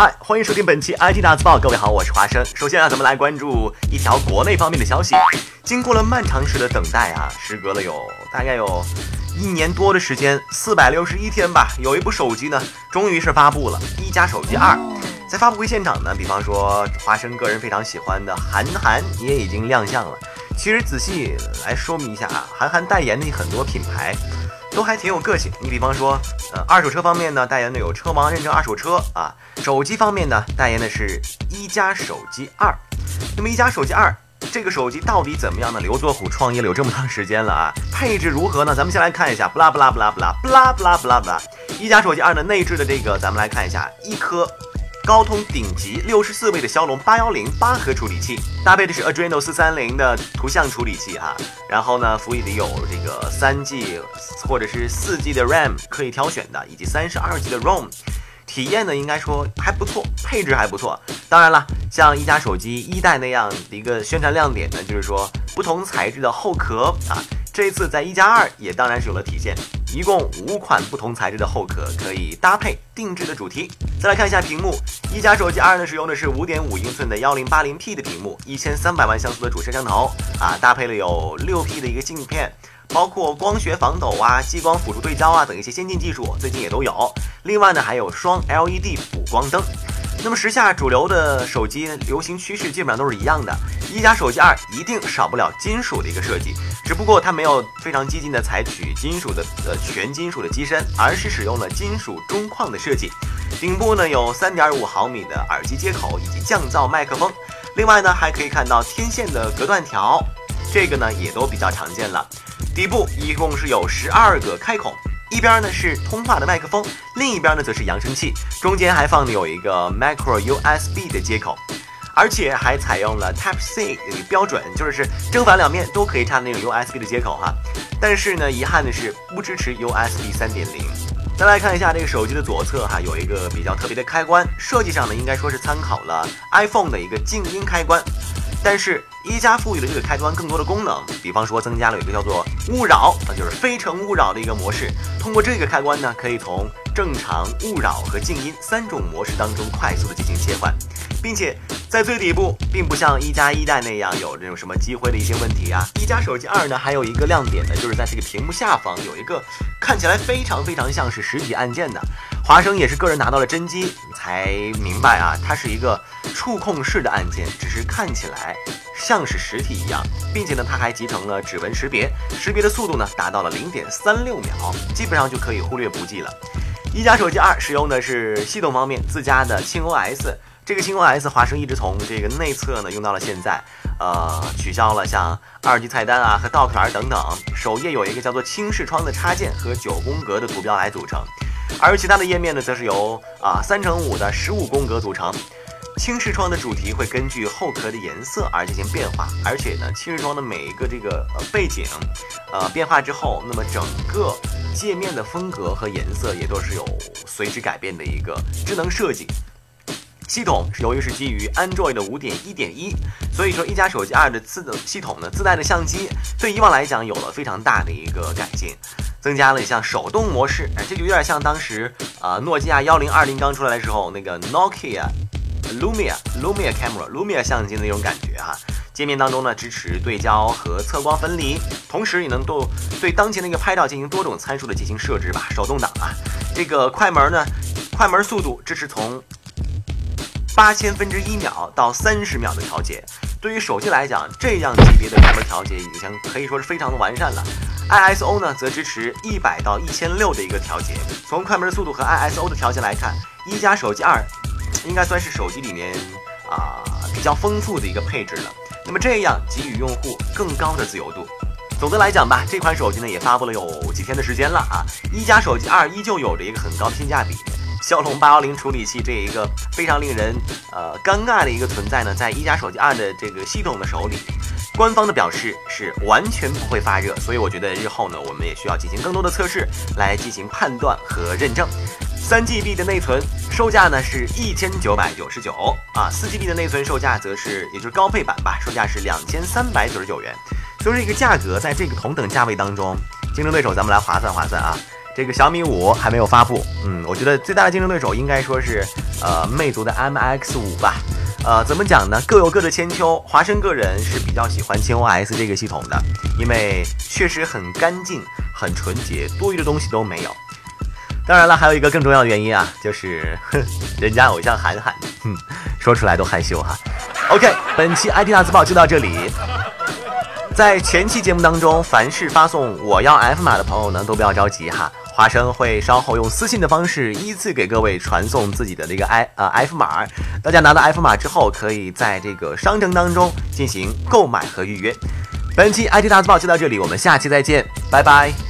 嗨，欢迎收听本期 IT 大字报。各位好，我是华生。首先啊，咱们来关注一条国内方面的消息。经过了漫长时的等待啊，时隔了有大概有一年多的时间，四百六十一天吧，有一部手机呢，终于是发布了——一加手机二。在发布会现场呢，比方说华生个人非常喜欢的韩寒也已经亮相了。其实仔细来说明一下啊，韩寒代言的很多品牌。都还挺有个性。你比方说，呃，二手车方面呢，代言的有车王认证二手车啊；手机方面呢，代言的是一加手机二。那么一加手机二这个手机到底怎么样呢？刘作虎创业了有这么长时间了啊，配置如何呢？咱们先来看一下，不啦不啦不啦不啦不啦不啦不啦不啦，一加手机二的内置的这个，咱们来看一下，一颗。高通顶级六十四位的骁龙八幺零八核处理器，搭配的是 Adreno 四三零的图像处理器哈，然后呢，辅以的有这个三 G 或者是四 G 的 RAM 可以挑选的，以及三十二 G 的 ROM，体验呢应该说还不错，配置还不错。当然了，像一加手机一代那样的一个宣传亮点呢，就是说不同材质的后壳啊，这一次在一加二也当然是有了体现。一共五款不同材质的后壳可以搭配定制的主题。再来看一下屏幕，一加手机二呢使用的是五点五英寸的幺零八零 P 的屏幕，一千三百万像素的主摄像头啊，搭配了有六 P 的一个镜片，包括光学防抖啊、激光辅助对焦啊等一些先进技术，最近也都有。另外呢，还有双 LED 补光灯。那么时下主流的手机流行趋势基本上都是一样的，一加手机二一定少不了金属的一个设计，只不过它没有非常激进的采取金属的呃全金属的机身，而是使用了金属中框的设计。顶部呢有三点五毫米的耳机接口以及降噪麦克风，另外呢还可以看到天线的隔断条，这个呢也都比较常见了。底部一共是有十二个开孔。一边呢是通话的麦克风，另一边呢则是扬声器，中间还放的有一个 Micro USB 的接口，而且还采用了 Type C 标准，就是正反两面都可以插那种 USB 的接口哈。但是呢，遗憾的是不支持 USB 三点零。再来看一下这个手机的左侧哈，有一个比较特别的开关，设计上呢应该说是参考了 iPhone 的一个静音开关。但是，一加赋予了这个开关更多的功能，比方说增加了一个叫做勿扰，啊，就是非诚勿扰的一个模式。通过这个开关呢，可以从正常、勿扰和静音三种模式当中快速的进行切换，并且在最底部，并不像一加一代那样有这种什么积灰的一些问题啊。一加手机二呢，还有一个亮点呢，就是在这个屏幕下方有一个看起来非常非常像是实体按键的。华生也是个人拿到了真机才明白啊，它是一个触控式的按键，只是看起来像是实体一样，并且呢，它还集成了指纹识别，识别的速度呢达到了零点三六秒，基本上就可以忽略不计了。一加手机二使用的是系统方面自家的轻 OS，这个轻 OS 华生一直从这个内测呢用到了现在，呃，取消了像二级菜单啊和 Dock 栏等等，首页有一个叫做轻视窗的插件和九宫格的图标来组成。而其他的页面呢，则是由啊三乘五的十五宫格组成。轻视窗的主题会根据后壳的颜色而进行变化，而且呢，轻视窗的每一个这个呃背景，呃变化之后，那么整个界面的风格和颜色也都是有随之改变的一个智能设计。系统是由于是基于 Android 的五点一点一，所以说一加手机二的自的系统呢，自带的相机对以往来讲有了非常大的一个改进。增加了像手动模式，这就有点像当时啊，诺基亚幺零二零刚出来的时候，那个 Nokia Lumia Lumia Camera Lumia 相机的那种感觉哈。界面当中呢，支持对焦和测光分离，同时也能够对当前的一个拍照进行多种参数的进行设置吧。手动挡啊，这个快门呢，快门速度支持从八千分之一秒到三十秒的调节。对于手机来讲，这样级别的快门调节已经可以说是非常的完善了。ISO 呢，则支持一百到一千六的一个调节。从快门速度和 ISO 的调节来看，一加手机二应该算是手机里面啊比较丰富的一个配置了。那么这样给予用户更高的自由度。总的来讲吧，这款手机呢也发布了有几天的时间了啊。一加手机二依旧有着一个很高的性价比。骁龙八幺零处理器这一个非常令人呃尴尬的一个存在呢，在一加手机二的这个系统的手里。官方的表示是完全不会发热，所以我觉得日后呢，我们也需要进行更多的测试来进行判断和认证。三 GB 的内存售价呢是一千九百九十九啊，四 GB 的内存售价则是也就是高配版吧，售价是两千三百九十九元。所以这个价格在这个同等价位当中，竞争对手咱们来划算划算啊，这个小米五还没有发布，嗯，我觉得最大的竞争对手应该说是呃魅族的 MX 五吧。呃，怎么讲呢？各有各的千秋。华生个人是比较喜欢千 OS 这个系统的，因为确实很干净、很纯洁，多余的东西都没有。当然了，还有一个更重要的原因啊，就是人家偶像韩寒，哼，说出来都害羞哈。OK，本期 IT 大字报就到这里。在前期节目当中，凡是发送我要 F 码的朋友呢，都不要着急哈。华生会稍后用私信的方式依次给各位传送自己的那个 i 呃 F 码，大家拿到 F 码之后，可以在这个商城当中进行购买和预约。本期 IT 大字报就到这里，我们下期再见，拜拜。